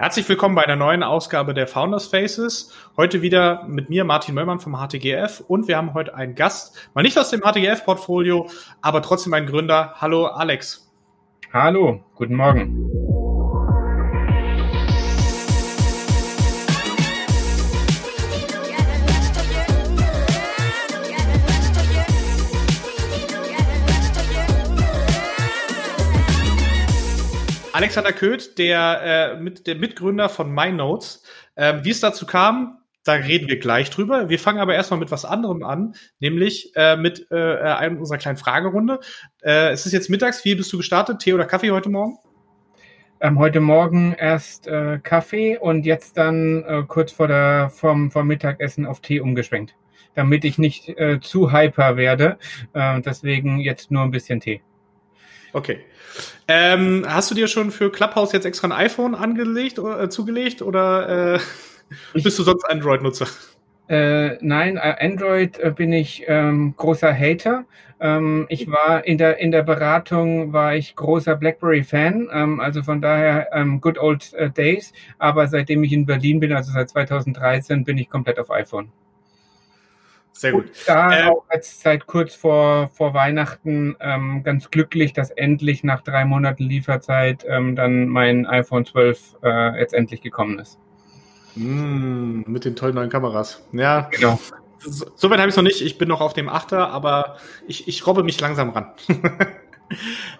Herzlich willkommen bei einer neuen Ausgabe der Founders Faces. Heute wieder mit mir, Martin Möllmann vom HTGF. Und wir haben heute einen Gast, mal nicht aus dem HTGF-Portfolio, aber trotzdem ein Gründer. Hallo, Alex. Hallo, guten Morgen. Alexander Köth, der, äh, mit, der Mitgründer von MyNotes. Ähm, wie es dazu kam, da reden wir gleich drüber. Wir fangen aber erstmal mit was anderem an, nämlich äh, mit äh, einem unserer kleinen Fragerunde. Äh, es ist jetzt mittags. Wie bist du gestartet? Tee oder Kaffee heute Morgen? Ähm, heute Morgen erst äh, Kaffee und jetzt dann äh, kurz vor der, vom, vom Mittagessen auf Tee umgeschwenkt, damit ich nicht äh, zu hyper werde. Äh, deswegen jetzt nur ein bisschen Tee. Okay. Ähm, hast du dir schon für Clubhouse jetzt extra ein iPhone angelegt oder äh, zugelegt oder äh, bist du sonst Android-Nutzer? Äh, nein, äh, Android äh, bin ich ähm, großer Hater. Ähm, ich war in der in der Beratung war ich großer BlackBerry-Fan, ähm, also von daher ähm, good old äh, days. Aber seitdem ich in Berlin bin, also seit 2013, bin ich komplett auf iPhone. Sehr gut. Und da äh, auch jetzt seit kurz vor, vor Weihnachten ähm, ganz glücklich, dass endlich nach drei Monaten Lieferzeit ähm, dann mein iPhone 12 äh, jetzt endlich gekommen ist. Mm, mit den tollen neuen Kameras. Ja, genau. Soweit habe ich es noch nicht. Ich bin noch auf dem Achter, aber ich, ich robbe mich langsam ran.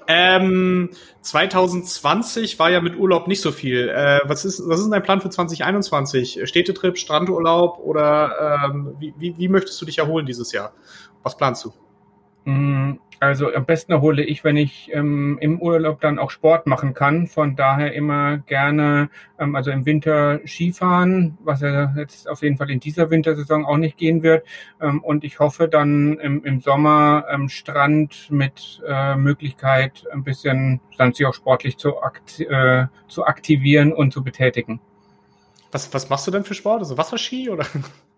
ähm, 2020 war ja mit Urlaub nicht so viel. Äh, was, ist, was ist dein Plan für 2021? Städtetrip, Strandurlaub oder ähm, wie, wie, wie möchtest du dich erholen dieses Jahr? Was planst du? Also am besten erhole ich, wenn ich ähm, im Urlaub dann auch Sport machen kann. Von daher immer gerne, ähm, also im Winter Skifahren, was ja jetzt auf jeden Fall in dieser Wintersaison auch nicht gehen wird. Ähm, und ich hoffe dann im, im Sommer ähm, Strand mit äh, Möglichkeit, ein bisschen dann sich auch sportlich zu, akt, äh, zu aktivieren und zu betätigen. Was, was machst du denn für Sport? Also Wasserski oder?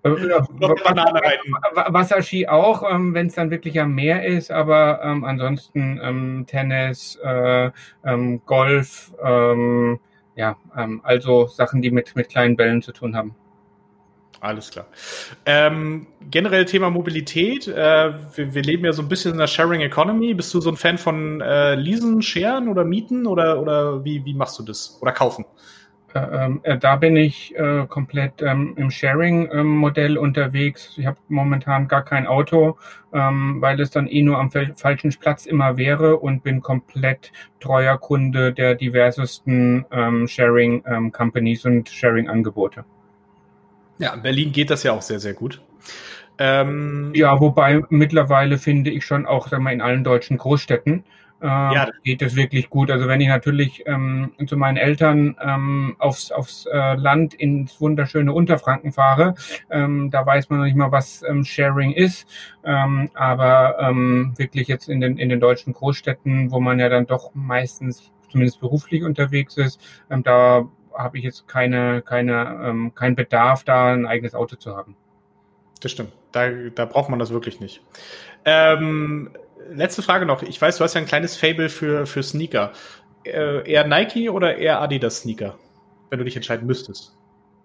Äh, Wasserski auch, ähm, wenn es dann wirklich am Meer ist, aber ähm, ansonsten ähm, Tennis, äh, ähm, Golf, ähm, ja, ähm, also Sachen, die mit, mit kleinen Bällen zu tun haben. Alles klar. Generell Thema Mobilität. Äh, wir, wir, leben ja so ein bisschen in der Sharing Economy. Bist du so ein Fan von äh, Leasen, Sharen oder Mieten oder, oder wie, wie machst du das? Oder kaufen? Ähm, äh, da bin ich äh, komplett ähm, im Sharing-Modell ähm, unterwegs. Ich habe momentan gar kein Auto, ähm, weil es dann eh nur am falschen Platz immer wäre und bin komplett treuer Kunde der diversesten ähm, Sharing-Companies ähm, und Sharing-Angebote. Ja, in Berlin geht das ja auch sehr, sehr gut. ja, wobei mittlerweile finde ich schon auch sag mal, in allen deutschen Großstädten äh, ja. geht es wirklich gut. Also wenn ich natürlich ähm, zu meinen Eltern ähm, aufs, aufs äh, Land ins wunderschöne Unterfranken fahre, ähm, da weiß man noch nicht mal, was ähm, Sharing ist. Ähm, aber ähm, wirklich jetzt in den, in den deutschen Großstädten, wo man ja dann doch meistens zumindest beruflich unterwegs ist, ähm, da habe ich jetzt keine, keine, ähm, keinen Bedarf, da ein eigenes Auto zu haben. Das stimmt. Da, da braucht man das wirklich nicht. Ähm, letzte Frage noch. Ich weiß, du hast ja ein kleines Fable für, für Sneaker. Äh, eher Nike oder eher Adidas Sneaker, wenn du dich entscheiden müsstest?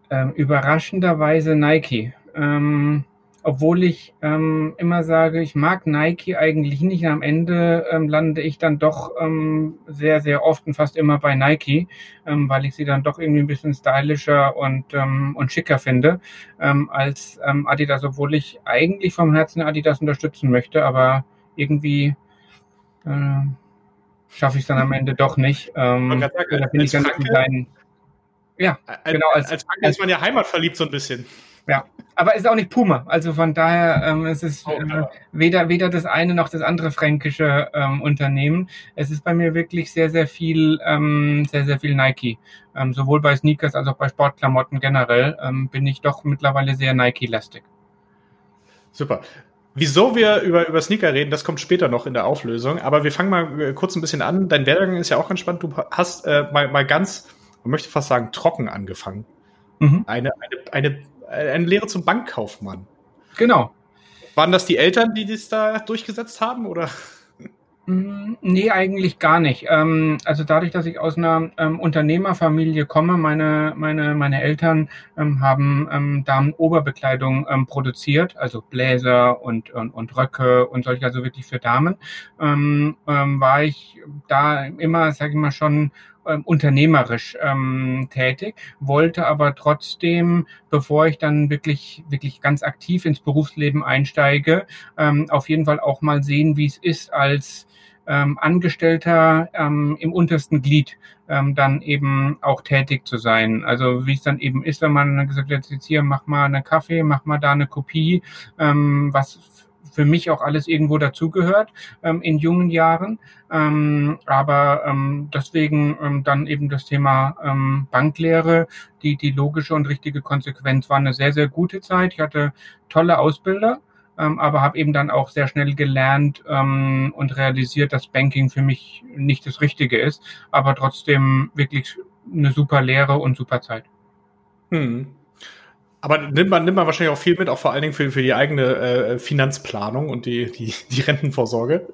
Ähm, überraschenderweise Nike. Ähm, obwohl ich ähm, immer sage, ich mag Nike eigentlich nicht. Am Ende ähm, lande ich dann doch ähm, sehr, sehr oft und fast immer bei Nike, ähm, weil ich sie dann doch irgendwie ein bisschen stylischer und, ähm, und schicker finde ähm, als ähm, Adidas, obwohl ich eigentlich vom Herzen Adidas unterstützen möchte, aber irgendwie äh, schaffe ich es dann am Ende doch nicht. Ähm, sagen, da bin ich dann Franke, kleinen, ja, als, genau. Als, als Franke ist man ja heimatverliebt so ein bisschen. Ja, aber ist auch nicht Puma. Also von daher ähm, es ist oh, äh, weder, weder das eine noch das andere fränkische ähm, Unternehmen. Es ist bei mir wirklich sehr, sehr viel, ähm, sehr, sehr viel Nike. Ähm, sowohl bei Sneakers als auch bei Sportklamotten generell ähm, bin ich doch mittlerweile sehr Nike-lastig. Super. Wieso wir über, über Sneaker reden, das kommt später noch in der Auflösung. Aber wir fangen mal äh, kurz ein bisschen an. Dein Werdegang ist ja auch entspannt. Du hast äh, mal, mal ganz, man möchte fast sagen, trocken angefangen. Mhm. Eine, eine, eine, eine Lehre zum Bankkaufmann. Genau. Waren das die Eltern, die das da durchgesetzt haben, oder? Mm, nee, eigentlich gar nicht. Ähm, also dadurch, dass ich aus einer ähm, Unternehmerfamilie komme, meine, meine, meine Eltern ähm, haben Damen-Oberbekleidung produziert, also Bläser und, und, und Röcke und solche, also wirklich für Damen, war ich da immer, sage ich mal, schon ähm, unternehmerisch ähm, tätig, wollte aber trotzdem, bevor ich dann wirklich, wirklich ganz aktiv ins Berufsleben einsteige, ähm, auf jeden Fall auch mal sehen, wie es ist als ähm, Angestellter ähm, im untersten Glied ähm, dann eben auch tätig zu sein. Also wie es dann eben ist, wenn man gesagt hat, jetzt hier mach mal eine Kaffee, mach mal da eine Kopie, ähm, was für mich auch alles irgendwo dazugehört ähm, in jungen Jahren. Ähm, aber ähm, deswegen ähm, dann eben das Thema ähm, Banklehre, die, die logische und richtige Konsequenz war eine sehr, sehr gute Zeit. Ich hatte tolle Ausbilder ähm, aber habe eben dann auch sehr schnell gelernt ähm, und realisiert, dass Banking für mich nicht das Richtige ist, aber trotzdem wirklich eine super Lehre und super Zeit. Hm. Aber nimmt man, nimmt man wahrscheinlich auch viel mit, auch vor allen Dingen für, für die eigene äh, Finanzplanung und die, die, die Rentenvorsorge?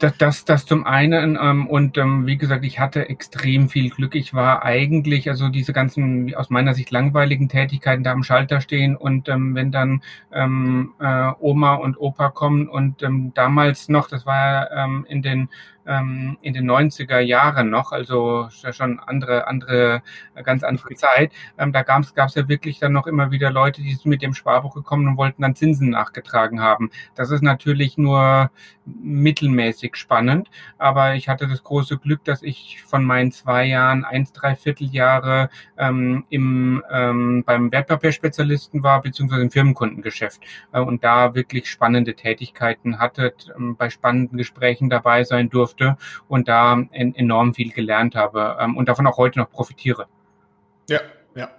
Das, das, das zum einen ähm, und ähm, wie gesagt, ich hatte extrem viel Glück. Ich war eigentlich, also diese ganzen aus meiner Sicht langweiligen Tätigkeiten da am Schalter stehen und ähm, wenn dann ähm, äh, Oma und Opa kommen und ähm, damals noch, das war ähm, in den ähm, in den 90er Jahren noch, also schon andere, andere, ganz andere Zeit. Ähm, da gab es ja wirklich dann noch immer wieder Leute, die mit dem Sparbuch gekommen und wollten dann Zinsen nachgetragen haben. Das ist natürlich nur mittelmäßig spannend, aber ich hatte das große Glück, dass ich von meinen zwei Jahren eins, drei Vierteljahre ähm, im, ähm, beim Wertpapierspezialisten war, beziehungsweise im Firmenkundengeschäft äh, und da wirklich spannende Tätigkeiten hatte, ähm, bei spannenden Gesprächen dabei sein durfte durfte und da en enorm viel gelernt habe ähm, und davon auch heute noch profitiere. Ja, ja.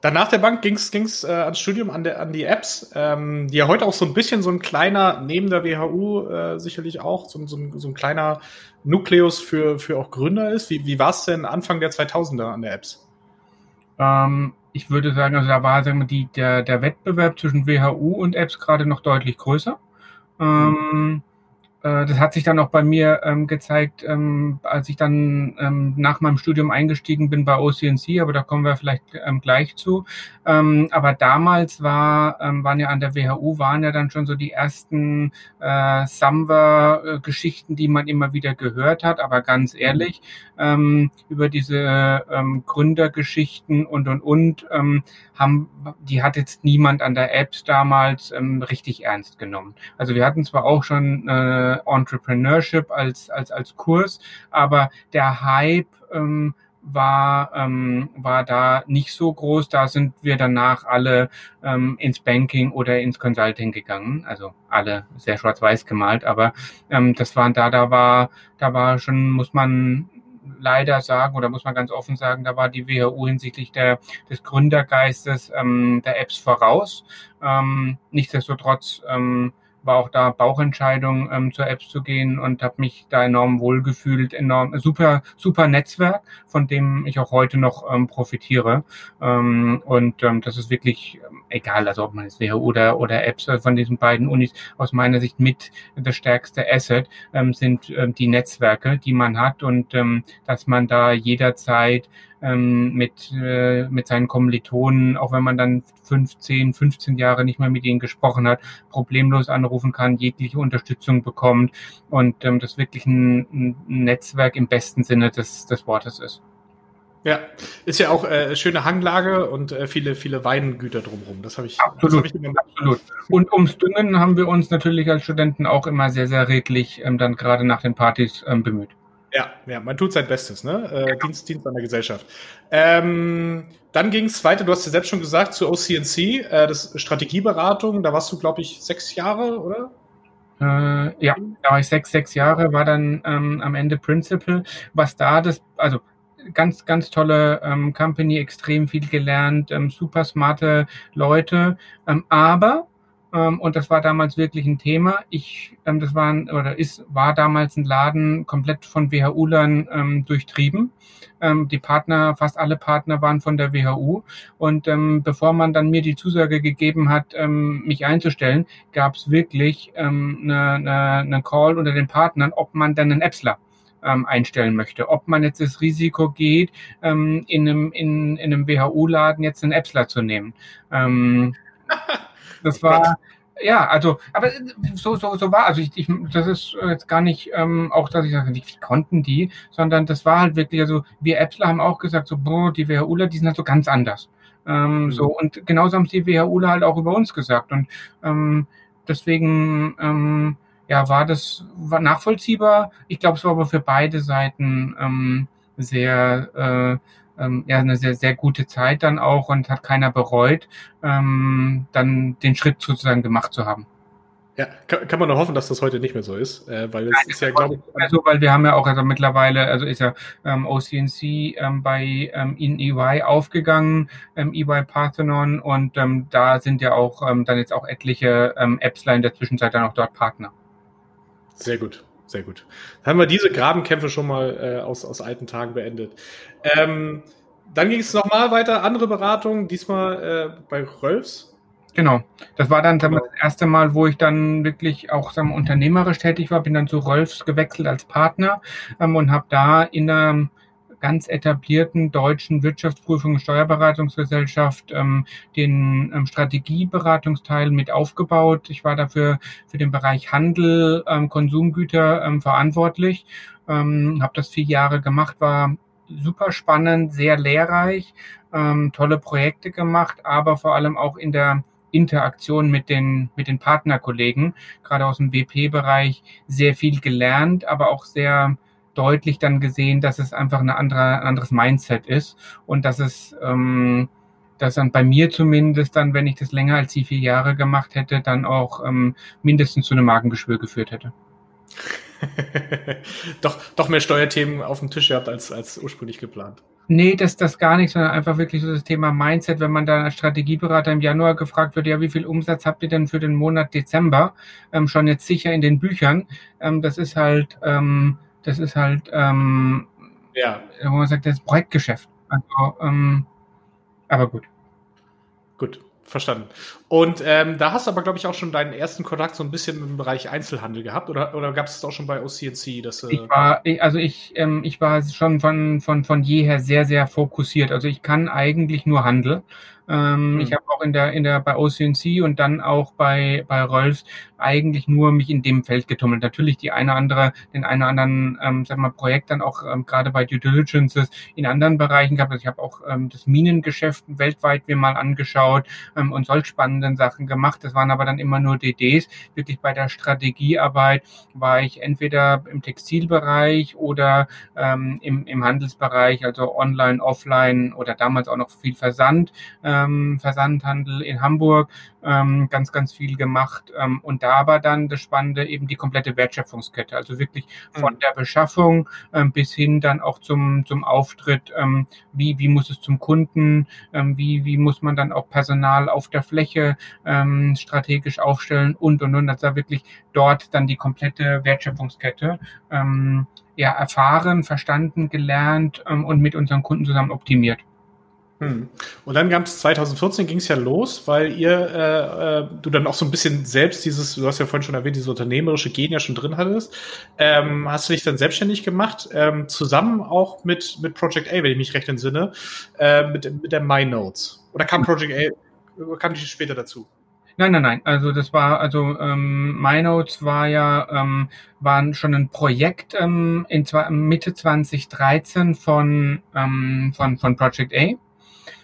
Dann nach der Bank ging es äh, ans Studium an, der, an die Apps, ähm, die ja heute auch so ein bisschen so ein kleiner, neben der WHU äh, sicherlich auch, so, so, ein, so ein kleiner Nukleus für, für auch Gründer ist. Wie, wie war es denn Anfang der 2000er an der Apps? Ähm, ich würde sagen, also da war sagen wir, die, der, der Wettbewerb zwischen WHU und Apps gerade noch deutlich größer. Ähm, äh, das hat sich dann auch bei mir ähm, gezeigt, ähm, als ich dann ähm, nach meinem Studium eingestiegen bin bei OCNC, aber da kommen wir vielleicht ähm, gleich zu. Ähm, aber damals war, ähm, waren ja an der WHU, waren ja dann schon so die ersten äh, Samba-Geschichten, die man immer wieder gehört hat. Aber ganz ehrlich, ähm, über diese ähm, Gründergeschichten und und und ähm, haben, die hat jetzt niemand an der Apps damals ähm, richtig ernst genommen. Also wir hatten zwar auch schon äh, Entrepreneurship als als als Kurs, aber der Hype ähm, war, ähm, war da nicht so groß. Da sind wir danach alle ähm, ins Banking oder ins Consulting gegangen. Also alle sehr schwarz-weiß gemalt, aber ähm, das waren da, da war, da war schon, muss man leider sagen, oder muss man ganz offen sagen, da war die WHU hinsichtlich der, des Gründergeistes ähm, der Apps voraus. Ähm, nichtsdestotrotz ähm, war auch da Bauchentscheidung, ähm, zur Apps zu gehen und habe mich da enorm wohlgefühlt, enorm super super Netzwerk, von dem ich auch heute noch ähm, profitiere. Ähm, und ähm, das ist wirklich ähm, egal, also ob man es WHU oder oder Apps äh, von diesen beiden Unis aus meiner Sicht mit das stärkste Asset ähm, sind ähm, die Netzwerke, die man hat und ähm, dass man da jederzeit ähm, mit, äh, mit seinen Kommilitonen, auch wenn man dann 15, 15 Jahre nicht mehr mit ihnen gesprochen hat, problemlos anrufen kann, jegliche Unterstützung bekommt und ähm, das wirklich ein, ein Netzwerk im besten Sinne des, des Wortes ist. Ja, ist ja auch äh, schöne Hanglage und äh, viele, viele Weingüter drumherum. Das habe ich, absolut, hab ich absolut. Und ums Düngen haben wir uns natürlich als Studenten auch immer sehr, sehr redlich ähm, dann gerade nach den Partys ähm, bemüht. Ja, ja, man tut sein Bestes, ne? Äh, genau. Dienst, Dienst an der Gesellschaft. Ähm, dann ging es weiter, du hast ja selbst schon gesagt, zu OCNC, äh, das Strategieberatung, da warst du, glaube ich, sechs Jahre, oder? Äh, ja, da war ich sechs, sechs Jahre, war dann ähm, am Ende Principal. Was da das, also ganz, ganz tolle ähm, Company, extrem viel gelernt, ähm, super smarte Leute, ähm, aber und das war damals wirklich ein Thema. Ich, ähm, das war oder ist, war damals ein Laden komplett von WHU-Lern ähm, durchtrieben. Ähm, die Partner, fast alle Partner waren von der WHU. Und ähm, bevor man dann mir die Zusage gegeben hat, ähm, mich einzustellen, gab es wirklich ähm, eine, eine, eine Call unter den Partnern, ob man dann einen Appsler ähm, einstellen möchte. Ob man jetzt das Risiko geht, ähm, in einem, in, in einem WHU-Laden jetzt einen Appsler zu nehmen. Ähm, das war, ja, also, aber so, so, so war, also ich, ich das ist jetzt gar nicht ähm, auch, dass ich sage, wie, wie konnten die, sondern das war halt wirklich, also wir Appsler haben auch gesagt, so, boah, die WHUler, die sind halt so ganz anders. Ähm, mhm. So, und genauso haben die WHUler halt auch über uns gesagt. Und ähm, deswegen, ähm, ja, war das war nachvollziehbar. Ich glaube, es war aber für beide Seiten ähm, sehr, äh, ähm, ja, eine sehr, sehr gute Zeit dann auch und hat keiner bereut, ähm, dann den Schritt sozusagen gemacht zu haben. Ja, kann, kann man nur hoffen, dass das heute nicht mehr so ist, äh, weil es Nein, ist ja, glaube ich. Also, weil wir haben ja auch also mittlerweile, also ist ja ähm, OCNC ähm, bei ähm, in EY aufgegangen, ähm, EY Parthenon, und ähm, da sind ja auch ähm, dann jetzt auch etliche ähm, Appsler in der Zwischenzeit dann auch dort Partner. Sehr gut, sehr gut. Dann haben wir diese Grabenkämpfe schon mal äh, aus, aus alten Tagen beendet. Ähm, dann ging es nochmal weiter, andere Beratungen, diesmal äh, bei Rölfs. Genau, das war dann genau. das erste Mal, wo ich dann wirklich auch sagen wir, unternehmerisch tätig war, bin dann zu Rolfs gewechselt als Partner ähm, und habe da in einer ganz etablierten deutschen Wirtschaftsprüfung und Steuerberatungsgesellschaft ähm, den ähm, Strategieberatungsteil mit aufgebaut. Ich war dafür für den Bereich Handel, ähm, Konsumgüter ähm, verantwortlich, ähm, habe das vier Jahre gemacht, war super spannend, sehr lehrreich, ähm, tolle Projekte gemacht, aber vor allem auch in der Interaktion mit den, mit den Partnerkollegen, gerade aus dem WP-Bereich, sehr viel gelernt, aber auch sehr deutlich dann gesehen, dass es einfach eine andere, ein anderes Mindset ist und dass es, ähm, dass dann bei mir zumindest dann, wenn ich das länger als die vier Jahre gemacht hätte, dann auch ähm, mindestens zu einem Magengeschwür geführt hätte. doch, doch mehr Steuerthemen auf dem Tisch gehabt als, als ursprünglich geplant. Nee, das, das gar nicht, sondern einfach wirklich so das Thema Mindset, wenn man dann als Strategieberater im Januar gefragt wird, ja, wie viel Umsatz habt ihr denn für den Monat Dezember ähm, schon jetzt sicher in den Büchern? Ähm, das ist halt, ähm, das ist halt, ähm, ja. wo man sagt, das ist Projektgeschäft. Also, ähm, aber gut. Gut, verstanden. Und ähm, da hast du aber, glaube ich, auch schon deinen ersten Kontakt so ein bisschen im Bereich Einzelhandel gehabt oder, oder gab es das auch schon bei OCNC? Dass, äh ich war, also ich, ähm, ich war schon von, von, von jeher sehr, sehr fokussiert. Also ich kann eigentlich nur Handel. Ähm, mhm. Ich habe auch in der, in der, bei OCNC und dann auch bei, bei Rolfs eigentlich nur mich in dem Feld getummelt. Natürlich die eine andere, den einen oder anderen, ähm, sag mal, Projekt dann auch ähm, gerade bei Due Diligences in anderen Bereichen gehabt. Also ich habe auch ähm, das Minengeschäft weltweit mir mal angeschaut ähm, und solch spannenden Sachen gemacht. Das waren aber dann immer nur DDs. Wirklich bei der Strategiearbeit war ich entweder im Textilbereich oder ähm, im, im Handelsbereich, also online, offline oder damals auch noch viel Versand. Ähm, ähm, Versandhandel in Hamburg ähm, ganz, ganz viel gemacht. Ähm, und da war dann das Spannende eben die komplette Wertschöpfungskette, also wirklich von mhm. der Beschaffung ähm, bis hin dann auch zum, zum Auftritt, ähm, wie, wie muss es zum Kunden, ähm, wie, wie muss man dann auch Personal auf der Fläche ähm, strategisch aufstellen und und und. Das war wirklich dort dann die komplette Wertschöpfungskette. Ähm, ja, erfahren, verstanden, gelernt ähm, und mit unseren Kunden zusammen optimiert. Hm. Und dann gab es 2014 ging es ja los, weil ihr äh, äh, du dann auch so ein bisschen selbst dieses, du hast ja vorhin schon erwähnt, dieses unternehmerische Gen ja schon drin hattest. Ähm, hast du dich dann selbstständig gemacht, ähm, zusammen auch mit, mit Project A, wenn ich mich recht entsinne, äh, mit, mit der MyNotes. Oder kam Project A, kam die später dazu? Nein, nein, nein. Also das war, also ähm, MyNotes war ja, ähm, waren schon ein Projekt ähm, in Mitte 2013 von, ähm, von, von Project A.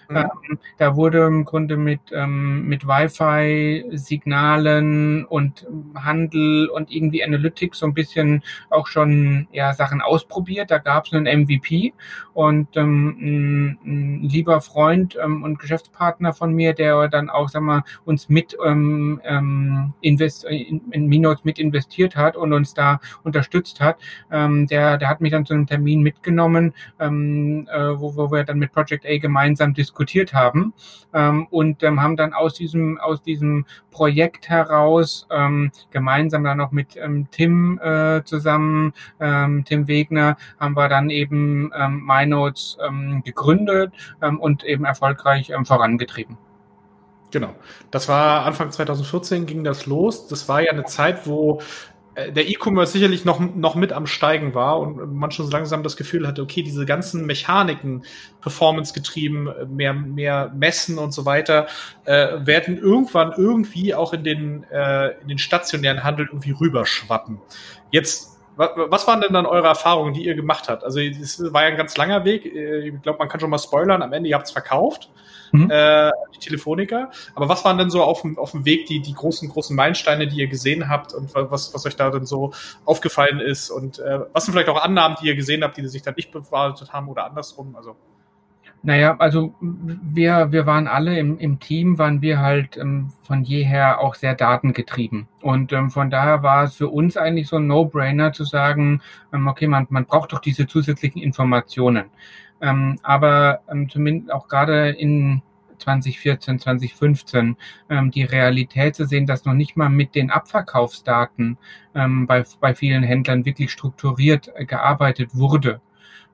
Mhm. Ähm, da wurde im Grunde mit, ähm, mit Wi-Fi-Signalen und Handel und irgendwie Analytics so ein bisschen auch schon ja, Sachen ausprobiert. Da gab es einen MVP und ähm, ein, ein lieber Freund ähm, und Geschäftspartner von mir, der dann auch, sag mal, uns mit ähm, ähm, invest in, in Minots mit investiert hat und uns da unterstützt hat, ähm, der, der hat mich dann zu einem Termin mitgenommen, ähm, äh, wo, wo wir dann mit Project A gemeinsam diskutiert diskutiert haben ähm, und ähm, haben dann aus diesem, aus diesem Projekt heraus ähm, gemeinsam dann noch mit ähm, Tim äh, zusammen, ähm, Tim Wegner, haben wir dann eben ähm, MyNotes ähm, gegründet ähm, und eben erfolgreich ähm, vorangetrieben. Genau. Das war Anfang 2014 ging das los. Das war ja eine Zeit, wo der E-Commerce sicherlich noch, noch mit am Steigen war und man schon so langsam das Gefühl hatte, okay, diese ganzen Mechaniken, Performance getrieben, mehr, mehr Messen und so weiter, äh, werden irgendwann irgendwie auch in den, äh, in den stationären Handel irgendwie rüberschwappen. Jetzt was waren denn dann eure Erfahrungen, die ihr gemacht habt? Also es war ja ein ganz langer Weg. Äh, ich glaube, man kann schon mal spoilern. Am Ende, ihr habt es verkauft, mhm. äh, die Telefoniker. Aber was waren denn so auf dem, auf dem Weg die, die großen, großen Meilensteine, die ihr gesehen habt und was, was euch da dann so aufgefallen ist? Und äh, was sind vielleicht auch Annahmen, die ihr gesehen habt, die sich dann nicht bewahrheitet haben oder andersrum? Also naja, also wir, wir waren alle im, im Team, waren wir halt ähm, von jeher auch sehr datengetrieben. Und ähm, von daher war es für uns eigentlich so ein No-Brainer zu sagen, ähm, okay, man, man braucht doch diese zusätzlichen Informationen. Ähm, aber ähm, zumindest auch gerade in 2014, 2015 ähm, die Realität zu sehen, dass noch nicht mal mit den Abverkaufsdaten ähm, bei, bei vielen Händlern wirklich strukturiert äh, gearbeitet wurde.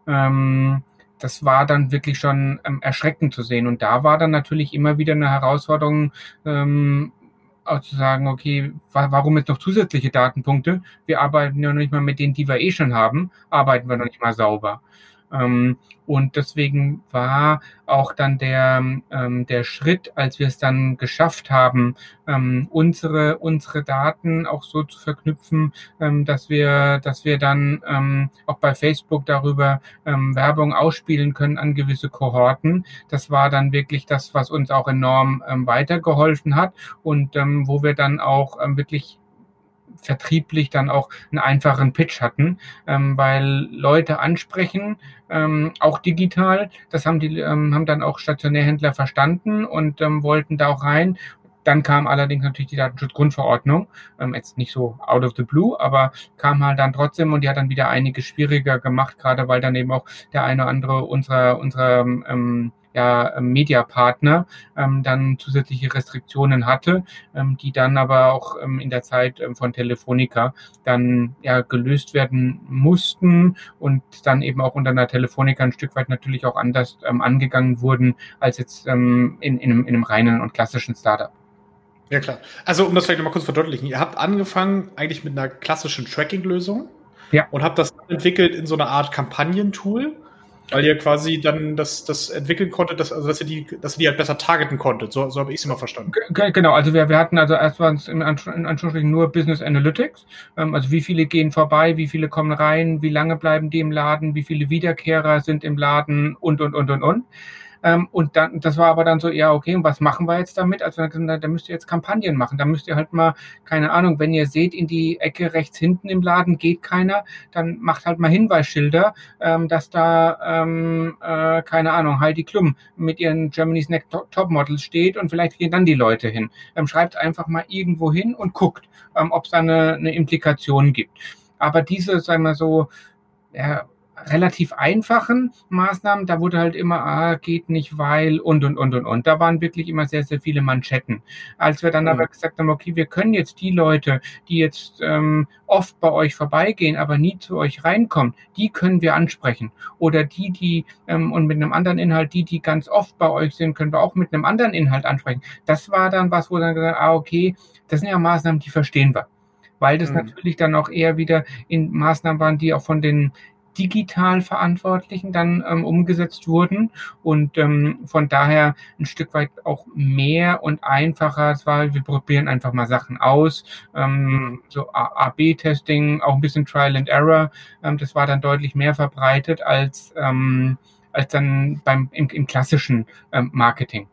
Ähm, das war dann wirklich schon ähm, erschreckend zu sehen. Und da war dann natürlich immer wieder eine Herausforderung, ähm, auch zu sagen, okay, wa warum jetzt noch zusätzliche Datenpunkte? Wir arbeiten ja noch nicht mal mit denen, die wir eh schon haben, arbeiten wir noch nicht mal sauber. Ähm, und deswegen war auch dann der, ähm, der Schritt, als wir es dann geschafft haben, ähm, unsere, unsere Daten auch so zu verknüpfen, ähm, dass wir, dass wir dann ähm, auch bei Facebook darüber ähm, Werbung ausspielen können an gewisse Kohorten. Das war dann wirklich das, was uns auch enorm ähm, weitergeholfen hat und ähm, wo wir dann auch ähm, wirklich vertrieblich dann auch einen einfachen Pitch hatten, ähm, weil Leute ansprechen, ähm, auch digital. Das haben die ähm, haben dann auch Stationärhändler verstanden und ähm, wollten da auch rein. Dann kam allerdings natürlich die Datenschutzgrundverordnung, ähm, jetzt nicht so out of the blue, aber kam halt dann trotzdem und die hat dann wieder einige schwieriger gemacht, gerade weil dann eben auch der eine oder andere unserer unserer ähm, ja, ähm, Mediapartner ähm, dann zusätzliche Restriktionen hatte, ähm, die dann aber auch ähm, in der Zeit ähm, von Telefonica dann ja gelöst werden mussten und dann eben auch unter einer Telefonica ein Stück weit natürlich auch anders ähm, angegangen wurden als jetzt ähm, in, in, einem, in einem reinen und klassischen Startup. Ja klar. Also um das vielleicht nochmal kurz verdeutlichen, ihr habt angefangen eigentlich mit einer klassischen Tracking-Lösung ja. und habt das entwickelt in so einer Art Kampagnentool weil ihr quasi dann das, das entwickeln konntet, dass, also dass ihr die, dass ihr die halt besser targeten konntet. So, so habe ich es immer verstanden. Genau, also wir, wir hatten also erst waren es in, Anführungsstrichen nur Business Analytics. Ähm, also wie viele gehen vorbei, wie viele kommen rein, wie lange bleiben die im Laden, wie viele Wiederkehrer sind im Laden und und und und und. Ähm, und dann, das war aber dann so, ja, okay, und was machen wir jetzt damit? Also da, da müsst ihr jetzt Kampagnen machen. Da müsst ihr halt mal, keine Ahnung, wenn ihr seht, in die Ecke rechts hinten im Laden geht keiner, dann macht halt mal Hinweisschilder, ähm, dass da, ähm, äh, keine Ahnung, Heidi Klum mit ihren Germany's Next Top Models steht und vielleicht gehen dann die Leute hin. Ähm, schreibt einfach mal irgendwo hin und guckt, ähm, ob es da eine, eine Implikation gibt. Aber diese, sagen wir so, ja, relativ einfachen Maßnahmen, da wurde halt immer, ah, geht nicht, weil und und und und und. Da waren wirklich immer sehr, sehr viele Manschetten. Als wir dann mhm. aber gesagt haben, okay, wir können jetzt die Leute, die jetzt ähm, oft bei euch vorbeigehen, aber nie zu euch reinkommen, die können wir ansprechen. Oder die, die, ähm, und mit einem anderen Inhalt, die, die ganz oft bei euch sind, können wir auch mit einem anderen Inhalt ansprechen. Das war dann was, wo dann gesagt, ah, okay, das sind ja Maßnahmen, die verstehen wir weil das mhm. natürlich dann auch eher wieder in Maßnahmen waren, die auch von den digital Verantwortlichen dann ähm, umgesetzt wurden und ähm, von daher ein Stück weit auch mehr und einfacher. Es war, wir probieren einfach mal Sachen aus, ähm, so A-B-Testing, auch ein bisschen Trial and Error. Ähm, das war dann deutlich mehr verbreitet als ähm, als dann beim im, im klassischen ähm, Marketing.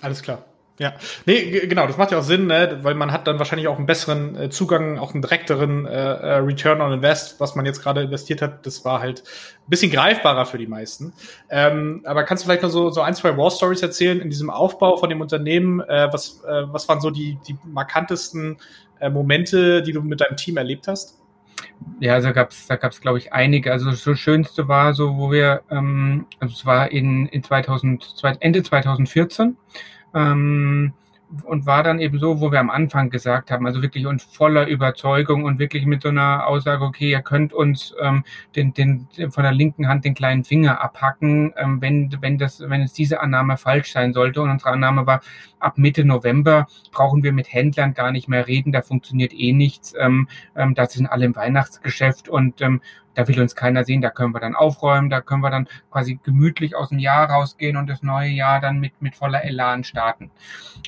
Alles klar. Ja, nee, genau, das macht ja auch Sinn, ne? weil man hat dann wahrscheinlich auch einen besseren äh, Zugang, auch einen direkteren äh, äh, Return on Invest, was man jetzt gerade investiert hat. Das war halt ein bisschen greifbarer für die meisten. Ähm, aber kannst du vielleicht noch so, so ein, zwei War Stories erzählen in diesem Aufbau von dem Unternehmen? Äh, was, äh, was waren so die, die markantesten äh, Momente, die du mit deinem Team erlebt hast? ja, also gab's, da gab es, glaube ich, einige. Also das Schönste war so, wo wir, ähm, also es war in, in 2000, Ende 2014, ähm, und war dann eben so, wo wir am Anfang gesagt haben, also wirklich und voller Überzeugung und wirklich mit so einer Aussage, okay, ihr könnt uns ähm, den, den, von der linken Hand den kleinen Finger abhacken, ähm, wenn, wenn, das, wenn es diese Annahme falsch sein sollte. Und unsere Annahme war, ab Mitte November brauchen wir mit Händlern gar nicht mehr reden, da funktioniert eh nichts. Ähm, ähm, da sind alle im Weihnachtsgeschäft und ähm, da will uns keiner sehen, da können wir dann aufräumen, da können wir dann quasi gemütlich aus dem Jahr rausgehen und das neue Jahr dann mit, mit voller Elan starten.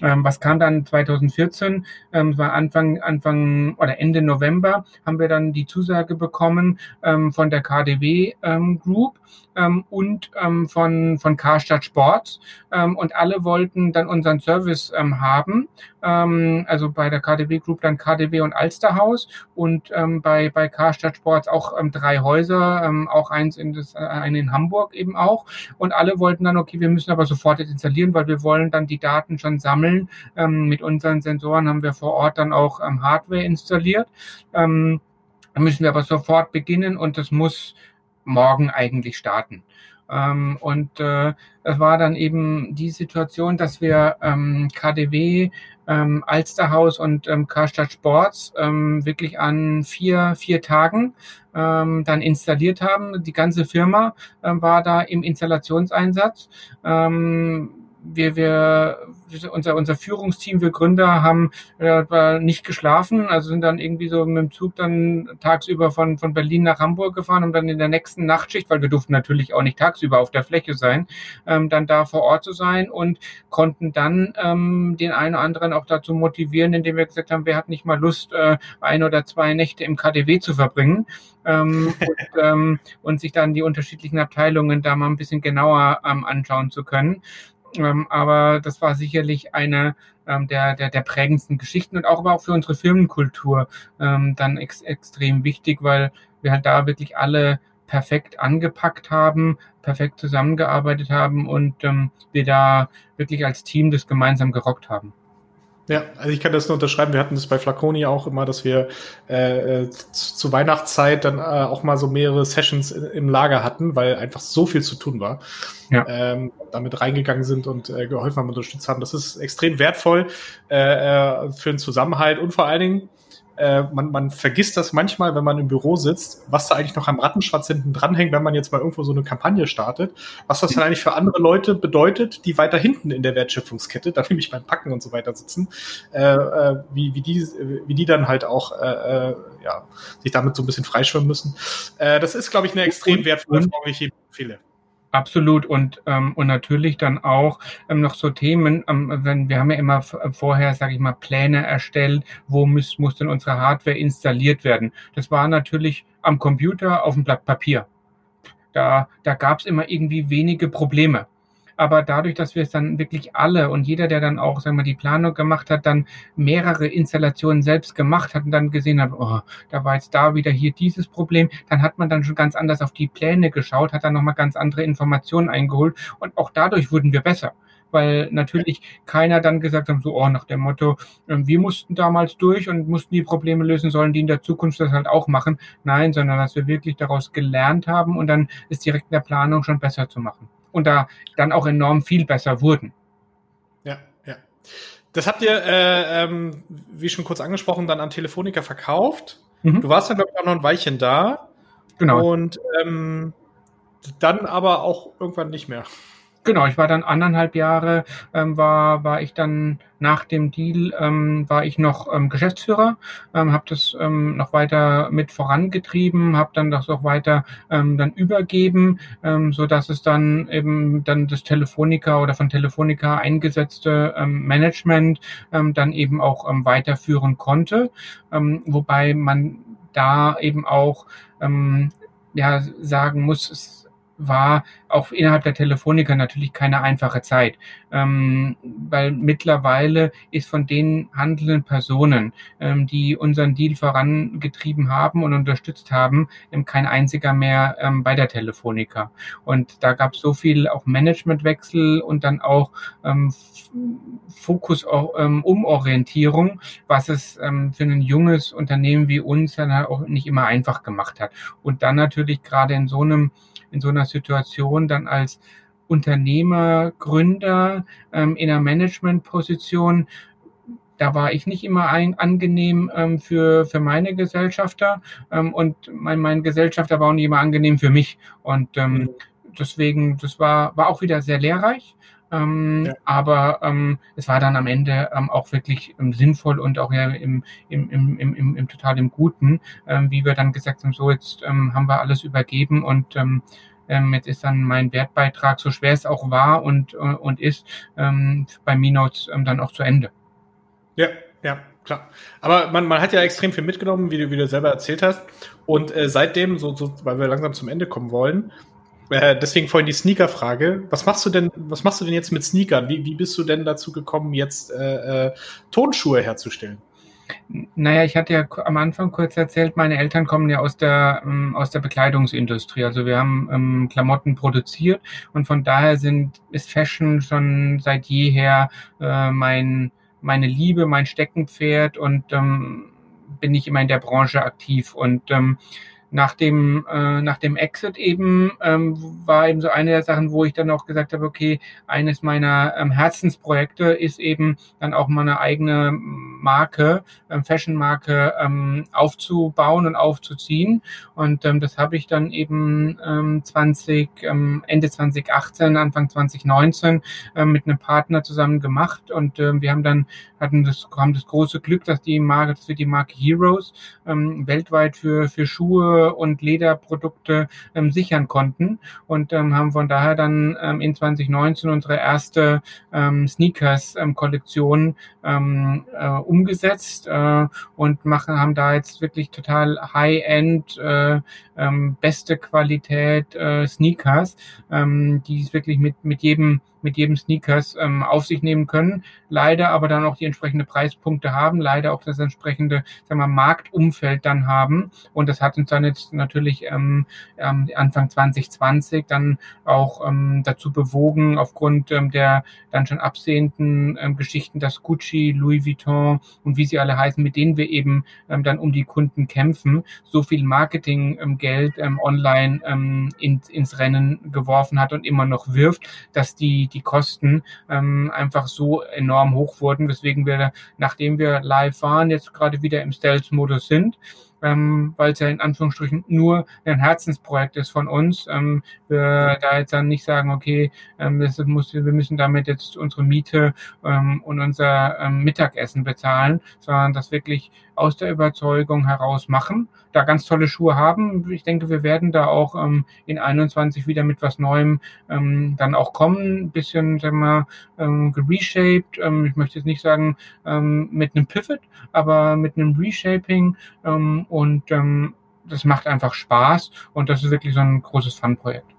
Ähm, was kam dann 2014? Ähm, war Anfang, Anfang oder Ende November haben wir dann die Zusage bekommen ähm, von der KDW ähm, Group ähm, und ähm, von, von Karstadt Sports und alle wollten dann unseren Service ähm, haben. Ähm, also bei der KDW Group dann KDW und Alsterhaus und ähm, bei, bei Karstadt Sports auch ähm, drei Häuser, ähm, auch eins in, das, äh, einen in Hamburg eben auch. Und alle wollten dann, okay, wir müssen aber sofort jetzt installieren, weil wir wollen dann die Daten schon sammeln. Ähm, mit unseren Sensoren haben wir vor Ort dann auch ähm, Hardware installiert. Ähm, müssen wir aber sofort beginnen und das muss morgen eigentlich starten. Ähm, und äh, es war dann eben die Situation, dass wir ähm, KDW, ähm, Alsterhaus und ähm, Karstadt Sports ähm, wirklich an vier, vier Tagen ähm, dann installiert haben. Die ganze Firma äh, war da im Installationseinsatz. Ähm, wir, wir, unser, unser Führungsteam, wir Gründer haben äh, nicht geschlafen, also sind dann irgendwie so mit dem Zug dann tagsüber von, von Berlin nach Hamburg gefahren, um dann in der nächsten Nachtschicht, weil wir durften natürlich auch nicht tagsüber auf der Fläche sein, ähm, dann da vor Ort zu sein und konnten dann ähm, den einen oder anderen auch dazu motivieren, indem wir gesagt haben, wer hat nicht mal Lust, äh, ein oder zwei Nächte im KDW zu verbringen ähm, und, ähm, und sich dann die unterschiedlichen Abteilungen da mal ein bisschen genauer ähm, anschauen zu können. Ähm, aber das war sicherlich eine ähm, der, der, der prägendsten Geschichten und auch aber auch für unsere Firmenkultur ähm, dann ex extrem wichtig, weil wir halt da wirklich alle perfekt angepackt haben, perfekt zusammengearbeitet haben und ähm, wir da wirklich als Team das gemeinsam gerockt haben. Ja, also ich kann das nur unterschreiben. Wir hatten das bei Flaconi auch immer, dass wir äh, äh zu Weihnachtszeit dann äh, auch mal so mehrere Sessions im Lager hatten, weil einfach so viel zu tun war. Ja. Ähm, damit reingegangen sind und äh, geholfen haben, unterstützt haben. Das ist extrem wertvoll äh, äh für den Zusammenhalt und vor allen Dingen äh, man, man vergisst das manchmal, wenn man im Büro sitzt, was da eigentlich noch am Rattenschwanz hinten dranhängt, wenn man jetzt mal irgendwo so eine Kampagne startet, was das dann eigentlich für andere Leute bedeutet, die weiter hinten in der Wertschöpfungskette, da nämlich beim Packen und so weiter sitzen, äh, äh, wie, wie, die, wie die dann halt auch äh, äh, ja, sich damit so ein bisschen freischwimmen müssen. Äh, das ist, glaube ich, eine extrem wertvolle Frage, die ich empfehle. Absolut und ähm, und natürlich dann auch ähm, noch so Themen, ähm, wenn wir haben ja immer vorher, sage ich mal, Pläne erstellt, wo muss muss denn unsere Hardware installiert werden. Das war natürlich am Computer auf dem Blatt Papier. Da da gab es immer irgendwie wenige Probleme aber dadurch, dass wir es dann wirklich alle und jeder, der dann auch, sagen wir, die Planung gemacht hat, dann mehrere Installationen selbst gemacht hat und dann gesehen hat, oh, da war jetzt da wieder hier dieses Problem, dann hat man dann schon ganz anders auf die Pläne geschaut, hat dann nochmal ganz andere Informationen eingeholt und auch dadurch wurden wir besser weil natürlich keiner dann gesagt hat, so, oh, nach dem Motto, ähm, wir mussten damals durch und mussten die Probleme lösen, sollen die in der Zukunft das halt auch machen. Nein, sondern dass wir wirklich daraus gelernt haben und dann ist direkt in der Planung schon besser zu machen und da dann auch enorm viel besser wurden. Ja, ja. Das habt ihr, äh, ähm, wie schon kurz angesprochen, dann an Telefonica verkauft. Mhm. Du warst dann, glaube ich, auch noch ein Weilchen da. Genau. Und ähm, dann aber auch irgendwann nicht mehr. Genau, ich war dann anderthalb Jahre, ähm, war, war ich dann nach dem Deal, ähm, war ich noch ähm, Geschäftsführer, ähm, habe das ähm, noch weiter mit vorangetrieben, habe dann das auch weiter ähm, dann übergeben, ähm, so dass es dann eben dann das Telefonica oder von Telefonica eingesetzte ähm, Management ähm, dann eben auch ähm, weiterführen konnte, ähm, wobei man da eben auch ähm, ja sagen muss, es war auch innerhalb der Telefonica natürlich keine einfache Zeit, ähm, weil mittlerweile ist von den handelnden Personen, ähm, die unseren Deal vorangetrieben haben und unterstützt haben, ähm, kein einziger mehr ähm, bei der Telefonica. Und da gab es so viel auch Managementwechsel und dann auch ähm, Fokus ähm, Umorientierung, was es ähm, für ein junges Unternehmen wie uns dann auch nicht immer einfach gemacht hat. Und dann natürlich gerade in so einem in so einer Situation dann als Unternehmer, Gründer ähm, in einer Managementposition da war ich nicht immer ein, angenehm ähm, für, für meine Gesellschafter ähm, und mein, mein Gesellschafter war auch nicht immer angenehm für mich. Und ähm, mhm. deswegen, das war, war auch wieder sehr lehrreich. Ähm, ja. Aber ähm, es war dann am Ende ähm, auch wirklich ähm, sinnvoll und auch ja im, im, im, im, im, im total im Guten, ähm, wie wir dann gesagt haben, so jetzt ähm, haben wir alles übergeben und jetzt ist dann mein Wertbeitrag, so schwer es auch war und, äh, und ist, bei Minotes dann auch zu Ende. Ja, ja, klar. Aber man, man hat ja extrem viel mitgenommen, wie du, wie du selber erzählt hast. Und äh, seitdem, so, so, weil wir langsam zum Ende kommen wollen, äh, deswegen vorhin die Sneaker-Frage. Was machst du denn, was machst du denn jetzt mit Sneakern? Wie, wie bist du denn dazu gekommen, jetzt äh, äh, Tonschuhe herzustellen? Naja, ich hatte ja am Anfang kurz erzählt, meine Eltern kommen ja aus der, ähm, aus der Bekleidungsindustrie. Also wir haben ähm, Klamotten produziert und von daher sind, ist Fashion schon seit jeher äh, mein, meine Liebe, mein Steckenpferd und ähm, bin ich immer in der Branche aktiv. Und ähm, nach dem, äh, nach dem Exit eben ähm, war eben so eine der Sachen, wo ich dann auch gesagt habe, okay, eines meiner ähm, Herzensprojekte ist eben dann auch mal eine eigene Marke, ähm, Fashion-Marke ähm, aufzubauen und aufzuziehen. Und ähm, das habe ich dann eben ähm, 20, ähm, Ende 2018, Anfang 2019 ähm, mit einem Partner zusammen gemacht. Und ähm, wir haben dann hatten das, haben das große Glück, dass die Marke, dass wir die Marke Heroes ähm, weltweit für, für Schuhe und Lederprodukte ähm, sichern konnten. Und ähm, haben von daher dann ähm, in 2019 unsere erste ähm, Sneakers-Kollektion ähm, äh, umgesetzt äh, und machen, haben da jetzt wirklich total High-End, äh, ähm, beste Qualität äh, Sneakers, ähm, die es wirklich mit, mit jedem mit jedem Sneakers ähm, auf sich nehmen können, leider aber dann auch die entsprechende Preispunkte haben, leider auch das entsprechende sagen wir, Marktumfeld dann haben. Und das hat uns dann jetzt natürlich ähm, Anfang 2020 dann auch ähm, dazu bewogen, aufgrund ähm, der dann schon absehenden ähm, Geschichten, dass Gucci, Louis Vuitton und wie sie alle heißen, mit denen wir eben ähm, dann um die Kunden kämpfen, so viel Marketinggeld ähm, ähm, online ähm, in, ins Rennen geworfen hat und immer noch wirft, dass die die, Kosten ähm, einfach so enorm hoch wurden, weswegen wir, nachdem wir live waren, jetzt gerade wieder im Stealth-Modus sind ähm, weil es ja in Anführungsstrichen nur ein Herzensprojekt ist von uns. Ähm, wir da jetzt dann nicht sagen, okay, ähm, das muss, wir müssen damit jetzt unsere Miete ähm, und unser ähm, Mittagessen bezahlen, sondern das wirklich aus der Überzeugung heraus machen, da ganz tolle Schuhe haben. Ich denke, wir werden da auch ähm, in 21 wieder mit was Neuem ähm, dann auch kommen, ein bisschen, sagen wir, ähm, gereshaped. Ähm, ich möchte jetzt nicht sagen ähm, mit einem Pivot, aber mit einem Reshaping ähm, und ähm, das macht einfach Spaß und das ist wirklich so ein großes Fun-Projekt.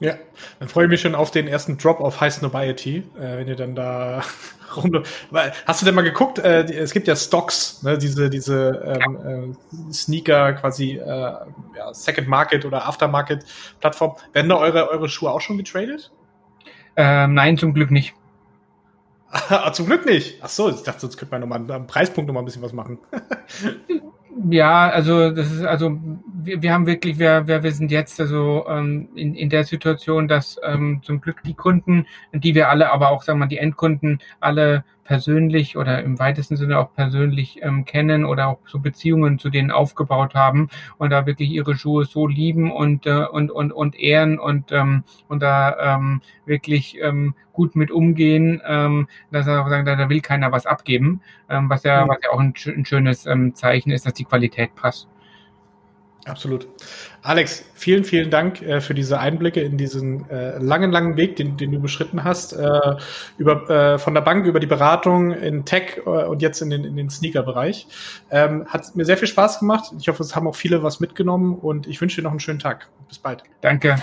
Ja, dann freue ich mich schon auf den ersten Drop auf High Snobiety, äh, wenn ihr dann da rum. Hast du denn mal geguckt? Äh, es gibt ja Stocks, ne, diese diese ähm, äh, Sneaker quasi äh, ja, Second Market oder Aftermarket Plattform. Werden da eure eure Schuhe auch schon getradet? Ähm, nein, zum Glück nicht. ah, zum Glück nicht. Ach so, ich dachte, sonst könnte man nochmal am Preispunkt noch mal ein bisschen was machen. Ja, also das ist also wir, wir haben wirklich, wir, wir, sind jetzt also ähm, in, in der Situation, dass ähm, zum Glück die Kunden, die wir alle, aber auch sagen wir mal die Endkunden alle persönlich oder im weitesten Sinne auch persönlich ähm, kennen oder auch so Beziehungen zu denen aufgebaut haben und da wirklich ihre Schuhe so lieben und äh, und und und ehren und ähm, und da ähm, wirklich ähm, gut mit umgehen, ähm, dass er sagen, da, da will keiner was abgeben, ähm, was ja was ja auch ein, ein schönes ähm, Zeichen ist, dass die Qualität passt. Absolut. Alex, vielen, vielen Dank äh, für diese Einblicke in diesen äh, langen, langen Weg, den, den du beschritten hast, äh, über, äh, von der Bank über die Beratung in Tech äh, und jetzt in den, in den Sneaker-Bereich. Ähm, hat mir sehr viel Spaß gemacht. Ich hoffe, es haben auch viele was mitgenommen und ich wünsche dir noch einen schönen Tag. Bis bald. Danke.